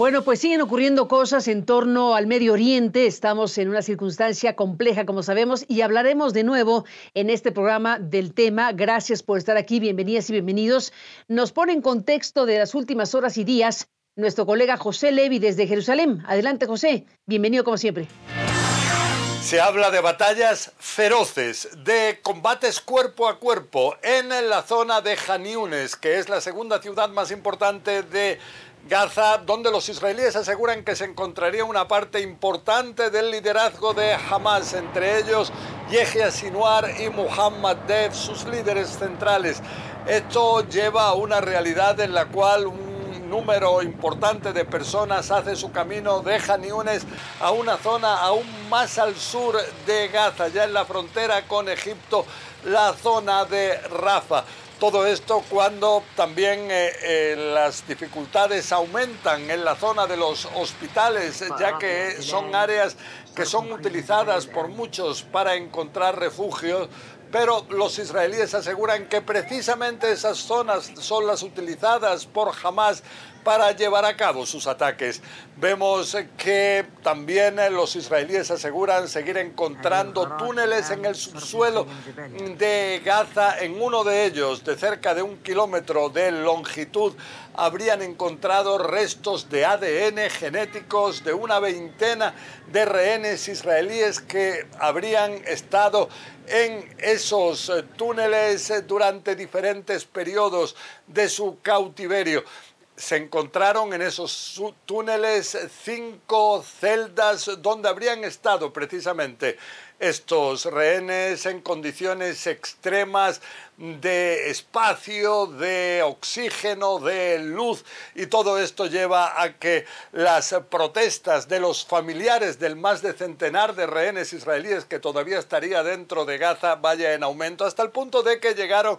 Bueno, pues siguen ocurriendo cosas en torno al Medio Oriente. Estamos en una circunstancia compleja, como sabemos, y hablaremos de nuevo en este programa del tema. Gracias por estar aquí. Bienvenidas y bienvenidos. Nos pone en contexto de las últimas horas y días nuestro colega José Levi desde Jerusalén. Adelante, José. Bienvenido como siempre. Se habla de batallas feroces, de combates cuerpo a cuerpo en la zona de Janiunes, que es la segunda ciudad más importante de Gaza, donde los israelíes aseguran que se encontraría una parte importante del liderazgo de Hamas, entre ellos Yehya Sinwar y Muhammad Dev, sus líderes centrales. Esto lleva a una realidad en la cual un número importante de personas hace su camino de Janiunes a una zona aún más al sur de Gaza, ya en la frontera con Egipto, la zona de Rafa. Todo esto cuando también eh, eh, las dificultades aumentan en la zona de los hospitales, ya que son áreas que son utilizadas por muchos para encontrar refugio, pero los israelíes aseguran que precisamente esas zonas son las utilizadas por Hamas para llevar a cabo sus ataques. Vemos que también los israelíes aseguran seguir encontrando túneles en el subsuelo de Gaza. En uno de ellos, de cerca de un kilómetro de longitud, habrían encontrado restos de ADN genéticos de una veintena de rehenes israelíes que habrían estado en esos túneles durante diferentes periodos de su cautiverio se encontraron en esos túneles cinco celdas donde habrían estado precisamente estos rehenes en condiciones extremas de espacio, de oxígeno, de luz y todo esto lleva a que las protestas de los familiares del más de centenar de rehenes israelíes que todavía estaría dentro de Gaza vaya en aumento hasta el punto de que llegaron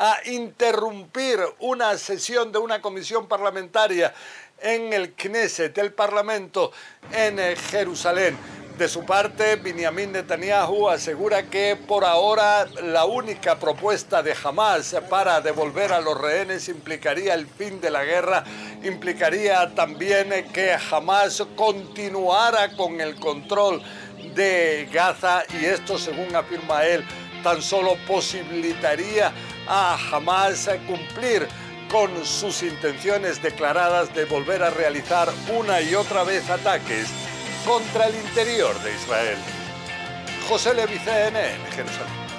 a interrumpir una sesión de una comisión parlamentaria en el Knesset, el Parlamento en eh, Jerusalén. De su parte, Benjamin Netanyahu asegura que por ahora la única propuesta de Hamas para devolver a los rehenes implicaría el fin de la guerra, implicaría también que Hamas continuara con el control de Gaza y esto, según afirma él, tan solo posibilitaría a jamás cumplir con sus intenciones declaradas de volver a realizar una y otra vez ataques contra el interior de Israel. José Levi, en Jerusalén.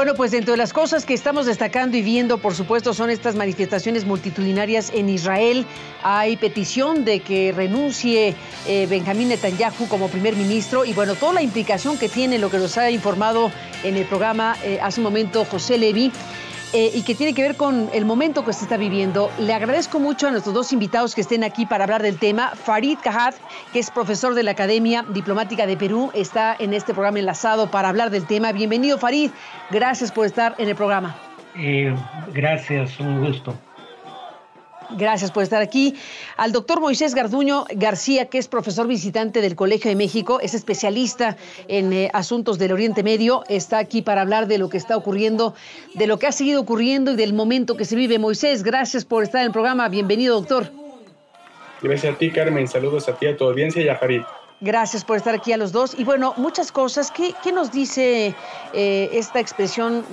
Bueno, pues dentro de las cosas que estamos destacando y viendo, por supuesto, son estas manifestaciones multitudinarias en Israel. Hay petición de que renuncie eh, Benjamín Netanyahu como primer ministro y bueno, toda la implicación que tiene lo que nos ha informado en el programa eh, hace un momento José Levi. Eh, y que tiene que ver con el momento que se está viviendo. Le agradezco mucho a nuestros dos invitados que estén aquí para hablar del tema. Farid Cajat, que es profesor de la Academia Diplomática de Perú, está en este programa enlazado para hablar del tema. Bienvenido, Farid. Gracias por estar en el programa. Eh, gracias, un gusto. Gracias por estar aquí. Al doctor Moisés Garduño García, que es profesor visitante del Colegio de México, es especialista en eh, asuntos del Oriente Medio, está aquí para hablar de lo que está ocurriendo, de lo que ha seguido ocurriendo y del momento que se vive. Moisés, gracias por estar en el programa. Bienvenido, doctor. Gracias a ti, Carmen. Saludos a ti, a tu audiencia y a Farid. Gracias por estar aquí a los dos. Y bueno, muchas cosas. ¿Qué, qué nos dice eh, esta expresión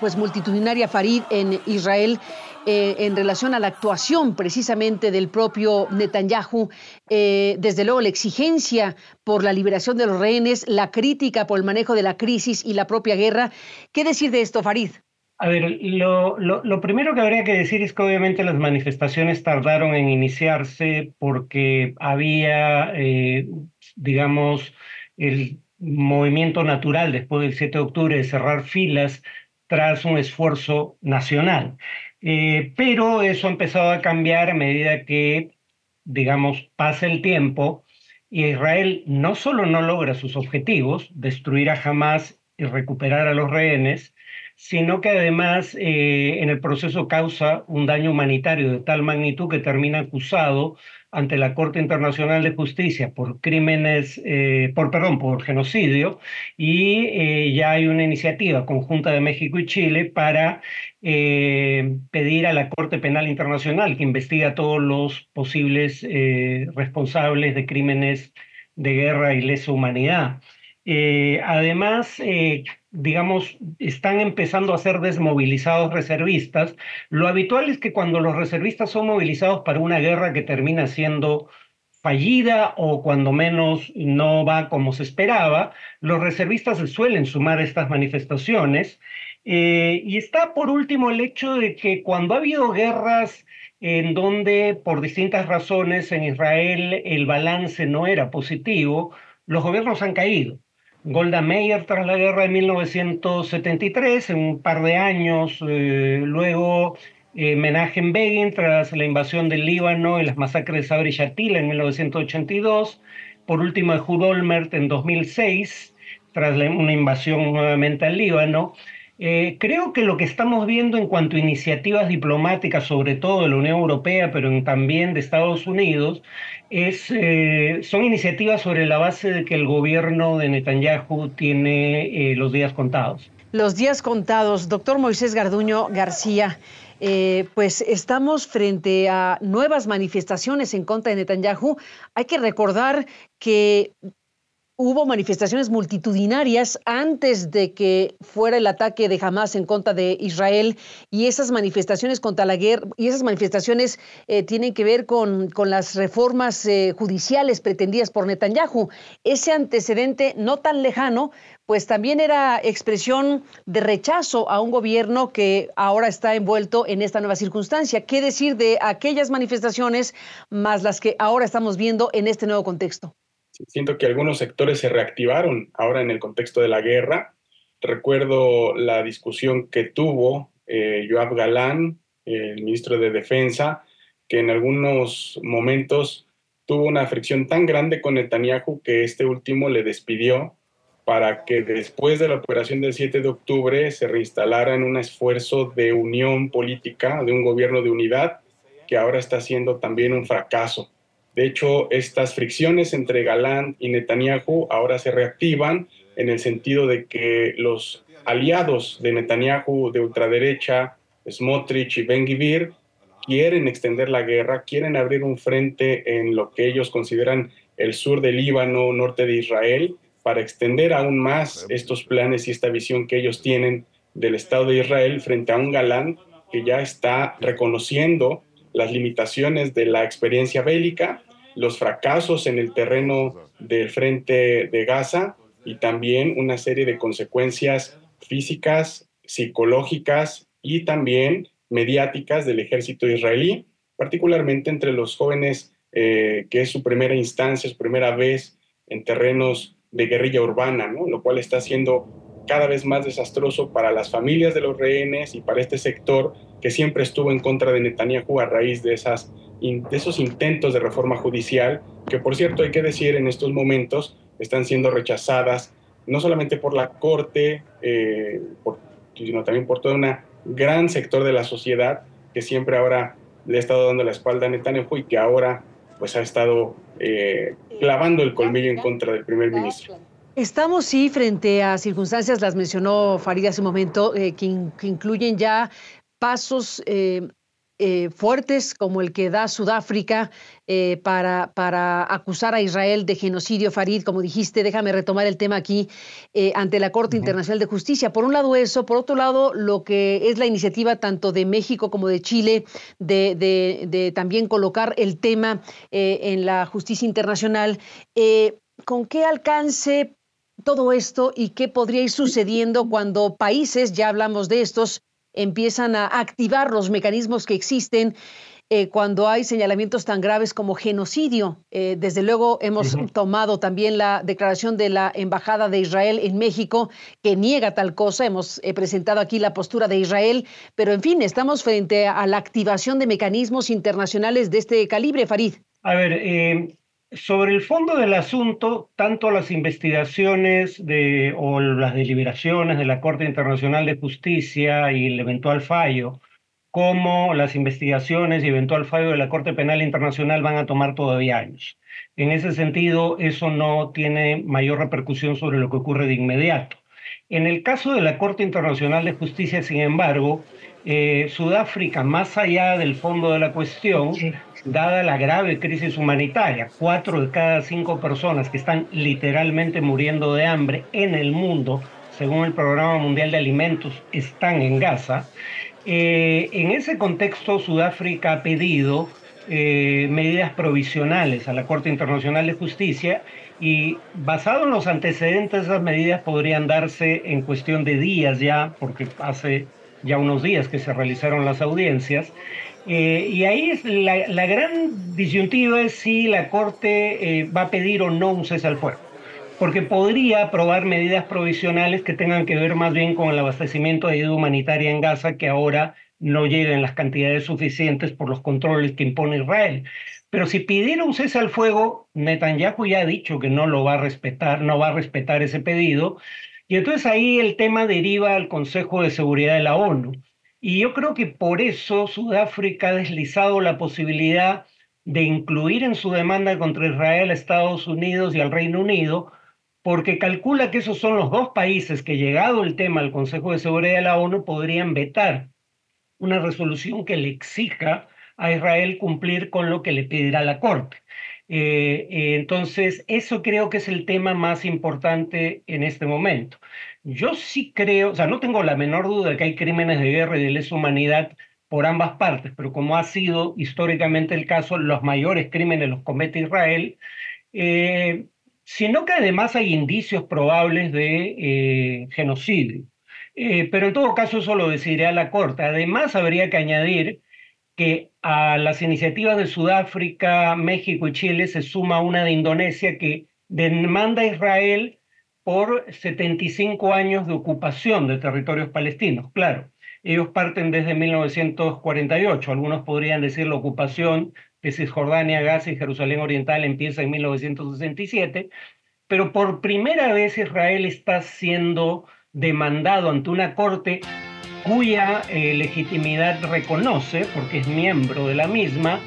pues multitudinaria Farid en Israel? Eh, en relación a la actuación precisamente del propio Netanyahu, eh, desde luego la exigencia por la liberación de los rehenes, la crítica por el manejo de la crisis y la propia guerra. ¿Qué decir de esto, Farid? A ver, lo, primero que habría que decir es que obviamente las manifestaciones tardaron en iniciarse porque había, eh, digamos, el movimiento natural después del 7 de octubre de cerrar filas tras un esfuerzo nacional. Eh, pero eso ha empezado a cambiar a medida que, digamos, pasa el tiempo y Israel no solo no logra sus objetivos, destruir a Hamas y recuperar a los rehenes, sino que además eh, en el proceso causa un daño humanitario de tal magnitud que termina acusado ante la Corte Internacional de Justicia por crímenes, eh, por perdón, por genocidio, y eh, ya hay una iniciativa conjunta de México y Chile para pedir a la Corte Penal Internacional que investigue a todos los posibles responsables de crímenes de guerra y lesa humanidad. además, digamos, están empezando a ser desmovilizados reservistas. Lo habitual es que cuando los reservistas son movilizados para una guerra que termina siendo fallida o cuando menos no va como se esperaba, los reservistas se suelen sumar a estas manifestaciones. Eh, y está por último el hecho de que cuando ha habido guerras en donde por distintas razones en Israel el balance no era positivo, los gobiernos han caído. Golda Meir tras la guerra de 1973, en un par de años eh, luego eh, Menachem Begin tras la invasión del Líbano y las masacres de Sabri y Shatila en 1982, por último Ehud Olmert en 2006 tras una invasión nuevamente al Líbano. Eh, creo que lo que estamos viendo en cuanto a iniciativas diplomáticas, sobre todo de la Unión Europea, pero también de Estados Unidos, eh, son iniciativas sobre la base de que el gobierno de Netanyahu tiene eh, los días contados. Los días contados, doctor Moisés Garduño García. pues estamos frente a nuevas manifestaciones en contra de Netanyahu. Hay que recordar que hubo manifestaciones multitudinarias antes de que fuera el ataque de Hamas en contra de Israel y esas manifestaciones contra la guerra y esas manifestaciones eh, tienen que ver con, con las reformas eh, judiciales pretendidas por Netanyahu. Ese antecedente no tan lejano, pues también era expresión de rechazo a un gobierno que ahora está envuelto en esta nueva circunstancia. ¿Qué decir de aquellas manifestaciones más las que ahora estamos viendo en este nuevo contexto? Siento que algunos sectores se reactivaron ahora en el contexto de la guerra. Recuerdo la discusión que tuvo eh, Joab Galán, el ministro de Defensa, que en algunos momentos tuvo una fricción tan grande con Netanyahu que este último le despidió para que después de la operación del 7 de octubre se reinstalara en un esfuerzo de unión política, de un gobierno de unidad, que ahora está siendo también un fracaso. De hecho, estas fricciones entre Galán y Netanyahu ahora se reactivan en el sentido de que los aliados de Netanyahu de ultraderecha, Smotrich y Ben Gvir, quieren extender la guerra, quieren abrir un frente en lo que ellos consideran el sur del Líbano, norte de Israel, para extender aún más estos planes y esta visión que ellos tienen del Estado de Israel frente a un Galán que ya está reconociendo las limitaciones de la experiencia bélica, los fracasos en el terreno del frente de Gaza y también una serie de consecuencias físicas, psicológicas y también mediáticas del ejército israelí, particularmente entre los jóvenes, eh, que es su primera instancia, su primera vez en terrenos de guerrilla urbana, ¿no? lo cual está siendo cada vez más desastroso para las familias de los rehenes y para este sector que siempre estuvo en contra de Netanyahu a raíz de, esas, de esos intentos de reforma judicial, que por cierto hay que decir en estos momentos están siendo rechazadas no solamente por la Corte, eh, sino también por todo un gran sector de la sociedad que siempre ahora le ha estado dando la espalda a Netanyahu y que ahora pues ha estado eh, clavando el colmillo en contra del primer ministro. Estamos sí frente a circunstancias, las mencionó Farid hace un momento, eh, que, incluyen ya pasos eh, eh, fuertes como el que da Sudáfrica para, para, acusar a Israel de genocidio, Farid, como dijiste, déjame retomar el tema aquí, ante la Corte Internacional de Justicia. Por un lado eso, por otro lado lo que es la iniciativa tanto de México como de Chile de, de también colocar el tema en la justicia internacional. ¿Con qué alcance todo esto y qué podría ir sucediendo cuando países, ya hablamos de estos, empiezan a activar los mecanismos que existen eh, cuando hay señalamientos tan graves como genocidio. Eh, desde luego hemos tomado también la declaración de la Embajada de Israel en México que niega tal cosa. Hemos eh, presentado aquí la postura de Israel, pero en fin, estamos frente a la activación de mecanismos internacionales de este calibre, Farid. A ver, sobre el fondo del asunto, tanto las investigaciones de, o las deliberaciones de la Corte Internacional de Justicia y el eventual fallo, como las investigaciones y eventual fallo de la Corte Penal Internacional van a tomar todavía años. En ese sentido, eso no tiene mayor repercusión sobre lo que ocurre de inmediato. En el caso de la Corte Internacional de Justicia, sin embargo, eh, Sudáfrica, más allá del fondo de la cuestión, dada la grave crisis humanitaria, cuatro de cada cinco personas que están literalmente muriendo de hambre en el mundo, según el Programa Mundial de Alimentos, están en Gaza. Eh, en ese contexto, Sudáfrica ha pedido eh, medidas provisionales a la Corte Internacional de Justicia y basado en los antecedentes, esas medidas podrían darse en cuestión de días ya, porque hace ya unos días que se realizaron las audiencias. Eh, y ahí es la, gran disyuntiva es si la Corte eh, va a pedir o no un cese al fuego, porque podría aprobar medidas provisionales que tengan que ver más bien con el abastecimiento de ayuda humanitaria en Gaza, que ahora no llega en las cantidades suficientes por los controles que impone Israel. Pero si pidiera un cese al fuego, Netanyahu ya ha dicho que no lo va a respetar, no va a respetar ese pedido, y entonces ahí el tema deriva al Consejo de Seguridad de la ONU. Y yo creo que por eso Sudáfrica ha deslizado la posibilidad de incluir en su demanda contra Israel a Estados Unidos y al Reino Unido, porque calcula que esos son los dos países que, llegado el tema al Consejo de Seguridad de la ONU, podrían vetar una resolución que le exija a Israel cumplir con lo que le pedirá la Corte. Eh, eh, entonces, eso creo que es el tema más importante en este momento. Yo sí creo, o sea, no tengo la menor duda de que hay crímenes de guerra y de lesa humanidad por ambas partes, pero como ha sido históricamente el caso, los mayores crímenes los comete Israel, eh, sino que además hay indicios probables de genocidio. pero en todo caso eso lo decidirá la Corte. Además, habría que añadir que a las iniciativas de Sudáfrica, México y Chile se suma una de Indonesia que demanda a Israel por 75 años de ocupación de territorios palestinos. Claro, ellos parten desde 1948, algunos podrían decir la ocupación de Cisjordania, Gaza y Jerusalén Oriental empieza en 1967, pero por primera vez Israel está siendo demandado ante una corte cuya eh, legitimidad reconoce, porque es miembro de la misma,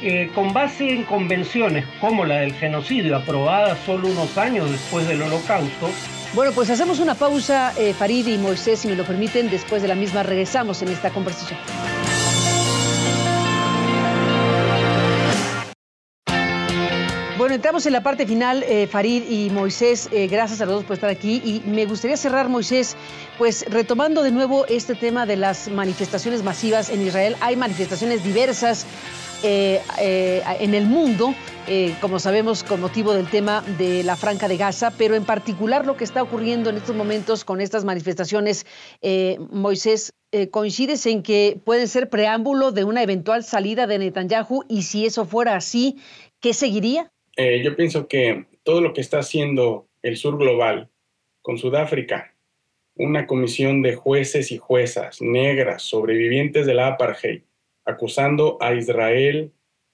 eh, con base en convenciones como la del genocidio, aprobada solo unos años después del holocausto. Bueno, pues hacemos una pausa, eh, Farid y Moisés, si me lo permiten, después de la misma regresamos en esta conversación. Bueno, entramos en la parte final, eh, Farid y Moisés, gracias a los dos por estar aquí y me gustaría cerrar, Moisés, pues retomando de nuevo este tema de las manifestaciones masivas en Israel. Hay manifestaciones diversas eh, en el mundo, como sabemos, con motivo del tema de la Franca de Gaza, pero en particular lo que está ocurriendo en estos momentos con estas manifestaciones, Moisés, ¿coincides en que pueden ser preámbulo de una eventual salida de Netanyahu? Y si eso fuera así, ¿qué seguiría? Eh, yo pienso que todo lo que está haciendo el sur global con Sudáfrica, una comisión de jueces y juezas negras, sobrevivientes de la apartheid, acusando a Israel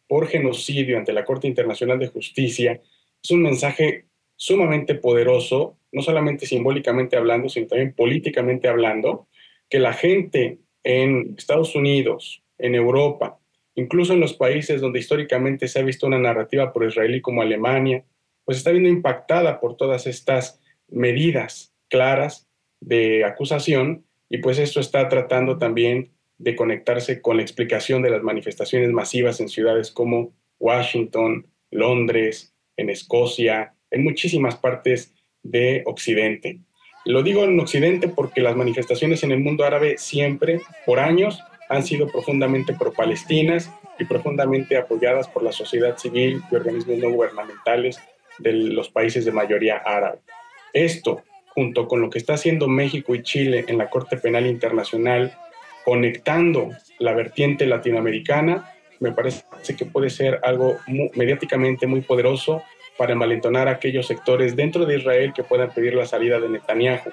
por genocidio ante la Corte Internacional de Justicia, es un mensaje sumamente poderoso, no solamente simbólicamente hablando, sino también políticamente hablando, que la gente en Estados Unidos, en Europa, incluso en los países donde históricamente se ha visto una narrativa pro-israelí como Alemania, pues está viendo impactada por todas estas medidas claras de acusación y pues esto está tratando también de conectarse con la explicación de las manifestaciones masivas en ciudades como Washington, Londres, en Escocia, en muchísimas partes de Occidente. Lo digo en Occidente porque las manifestaciones en el mundo árabe siempre, por años, han sido profundamente pro-palestinas y profundamente apoyadas por la sociedad civil y organismos no gubernamentales de los países de mayoría árabe. Esto, junto con lo que está haciendo México y Chile en la Corte Penal Internacional, conectando la vertiente latinoamericana, me parece que puede ser algo mediáticamente muy poderoso para envalentonar aquellos sectores dentro de Israel que puedan pedir la salida de Netanyahu.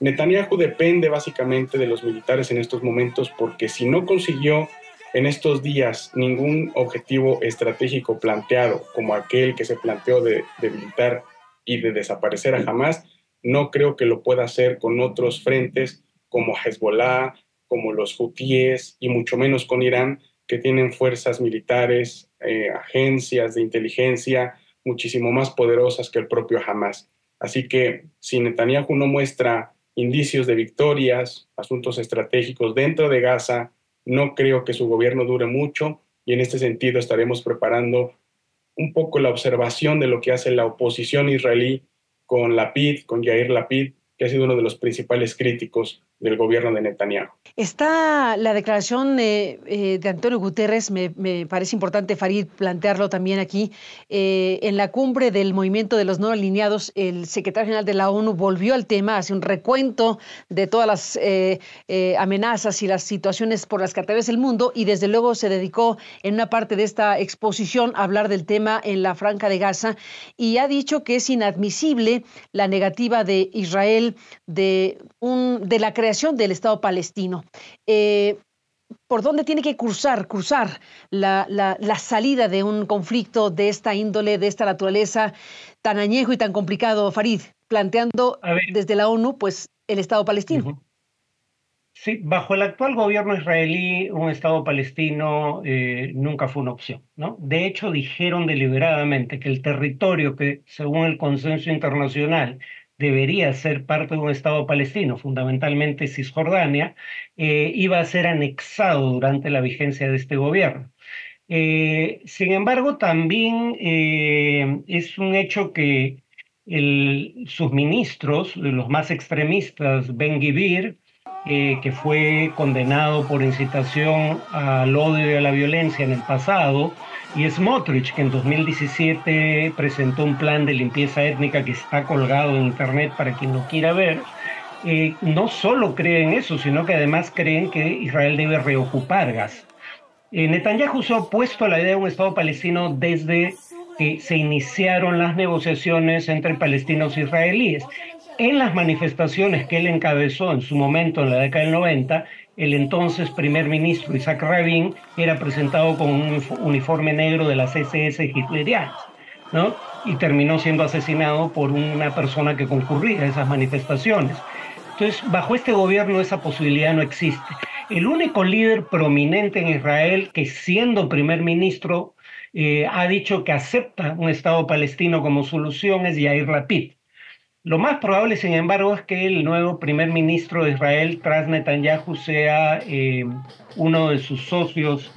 Netanyahu depende básicamente de los militares en estos momentos porque si no consiguió en estos días ningún objetivo estratégico planteado como aquel que se planteó de debilitar y de desaparecer a Hamas, no creo que lo pueda hacer con otros frentes como Hezbollah, como los hutíes y mucho menos con Irán, que tienen fuerzas militares, eh, agencias de inteligencia muchísimo más poderosas que el propio Hamas. Así que si Netanyahu no muestra indicios de victorias, asuntos estratégicos dentro de Gaza, no creo que su gobierno dure mucho y en este sentido estaremos preparando un poco la observación de lo que hace la oposición israelí con Lapid, con Yair Lapid, que ha sido uno de los principales críticos del gobierno de Netanyahu. Está la declaración eh, de Antonio Guterres, me, parece importante, Farid, plantearlo también aquí. Eh, en la cumbre del movimiento de los no alineados, el secretario general de la ONU volvió al tema, hace un recuento de todas las eh, amenazas y las situaciones por las que atraviesa el mundo y desde luego se dedicó en una parte de esta exposición a hablar del tema en la Franja de Gaza y ha dicho que es inadmisible la negativa de Israel de, un, de la creación del Estado palestino. Eh, ¿Por dónde tiene que cursar, cursar la, salida de un conflicto de esta índole, de esta naturaleza tan añejo y tan complicado, Farid, planteando desde la ONU pues el Estado palestino? Sí, bajo el actual gobierno israelí, un Estado palestino eh, nunca fue una opción. ¿no? De hecho, dijeron deliberadamente que el territorio que, según el consenso internacional, debería ser parte de un Estado palestino, fundamentalmente Cisjordania, eh, iba a ser anexado durante la vigencia de este gobierno. Eh, sin embargo, también eh, es un hecho que sus ministros, los más extremistas, Ben Gvir, que fue condenado por incitación al odio y a la violencia en el pasado, y Smotrich, que en 2017 presentó un plan de limpieza étnica que está colgado en internet para quien lo quiera ver, eh, no solo creen eso, sino que además creen que Israel debe reocupar Gaza. Eh, Netanyahu se ha opuesto a la idea de un Estado palestino desde que se iniciaron las negociaciones entre palestinos e israelíes. En las manifestaciones que él encabezó en su momento en la década del 90, el entonces primer ministro Isaac Rabin era presentado con un uniforme negro de las SS hitlerianas, ¿no? Y terminó siendo asesinado por una persona que concurría a esas manifestaciones. Entonces, bajo este gobierno esa posibilidad no existe. El único líder prominente en Israel que siendo primer ministro eh, ha dicho que acepta un Estado palestino como solución es Yair Lapid. Lo más probable, sin embargo, es que el nuevo primer ministro de Israel, tras Netanyahu, sea eh, uno de sus socios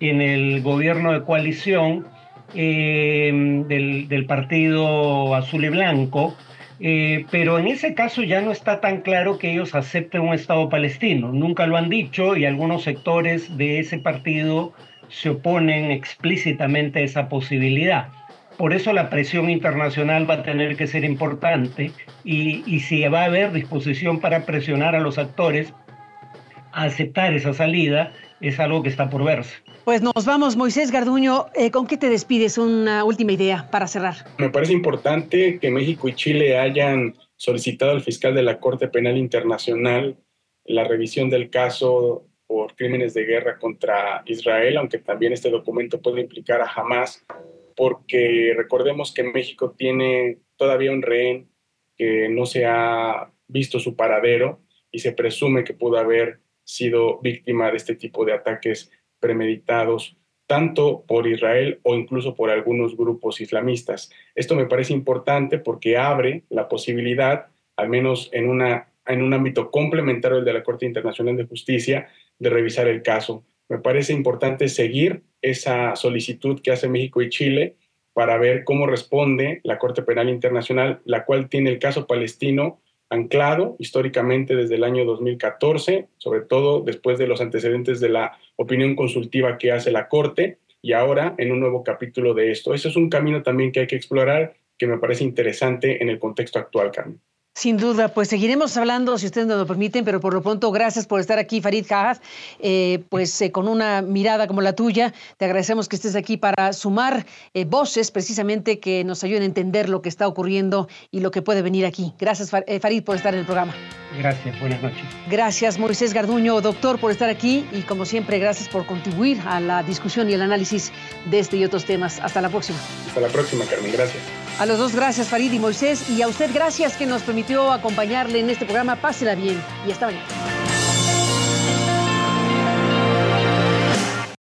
en el gobierno de coalición eh, del, partido azul y blanco, eh, pero en ese caso ya no está tan claro que ellos acepten un Estado palestino. Nunca lo han dicho y algunos sectores de ese partido se oponen explícitamente a esa posibilidad. Por eso la presión internacional va a tener que ser importante y, si va a haber disposición para presionar a los actores a aceptar esa salida, es algo que está por verse. Pues nos vamos, Moisés Garduño. Eh, ¿Con qué te despides? Una última idea para cerrar. Me parece importante que México y Chile hayan solicitado al fiscal de la Corte Penal Internacional la revisión del caso por crímenes de guerra contra Israel, aunque también este documento puede implicar a Hamas porque recordemos que México tiene todavía un rehén que no se ha visto su paradero y se presume que pudo haber sido víctima de este tipo de ataques premeditados tanto por Israel o incluso por algunos grupos islamistas. Esto me parece importante porque abre la posibilidad, al menos en, una, en un ámbito complementario al de la Corte Internacional de Justicia, de revisar el caso. Me parece importante seguir esa solicitud que hace México y Chile para ver cómo responde la Corte Penal Internacional, la cual tiene el caso palestino anclado históricamente desde el año 2014, sobre todo después de los antecedentes de la opinión consultiva que hace la Corte y ahora en un nuevo capítulo de esto. Ese es un camino también que hay que explorar que me parece interesante en el contexto actual, Carmen. Sin duda, pues seguiremos hablando si ustedes nos lo permiten, pero por lo pronto gracias por estar aquí, Farid Jahaz, eh, pues eh, con una mirada como la tuya. Te agradecemos que estés aquí para sumar eh, voces precisamente que nos ayuden a entender lo que está ocurriendo y lo que puede venir aquí. Gracias, Farid, por estar en el programa. Gracias, buenas noches. Gracias, Moisés Garduño, doctor, por estar aquí y como siempre, gracias por contribuir a la discusión y el análisis de este y otros temas. Hasta la próxima. Hasta la próxima, Carmen. Gracias. A los dos gracias, Farid y Moisés, y a usted gracias que nos permitió acompañarle en este programa. Pásela bien y hasta mañana.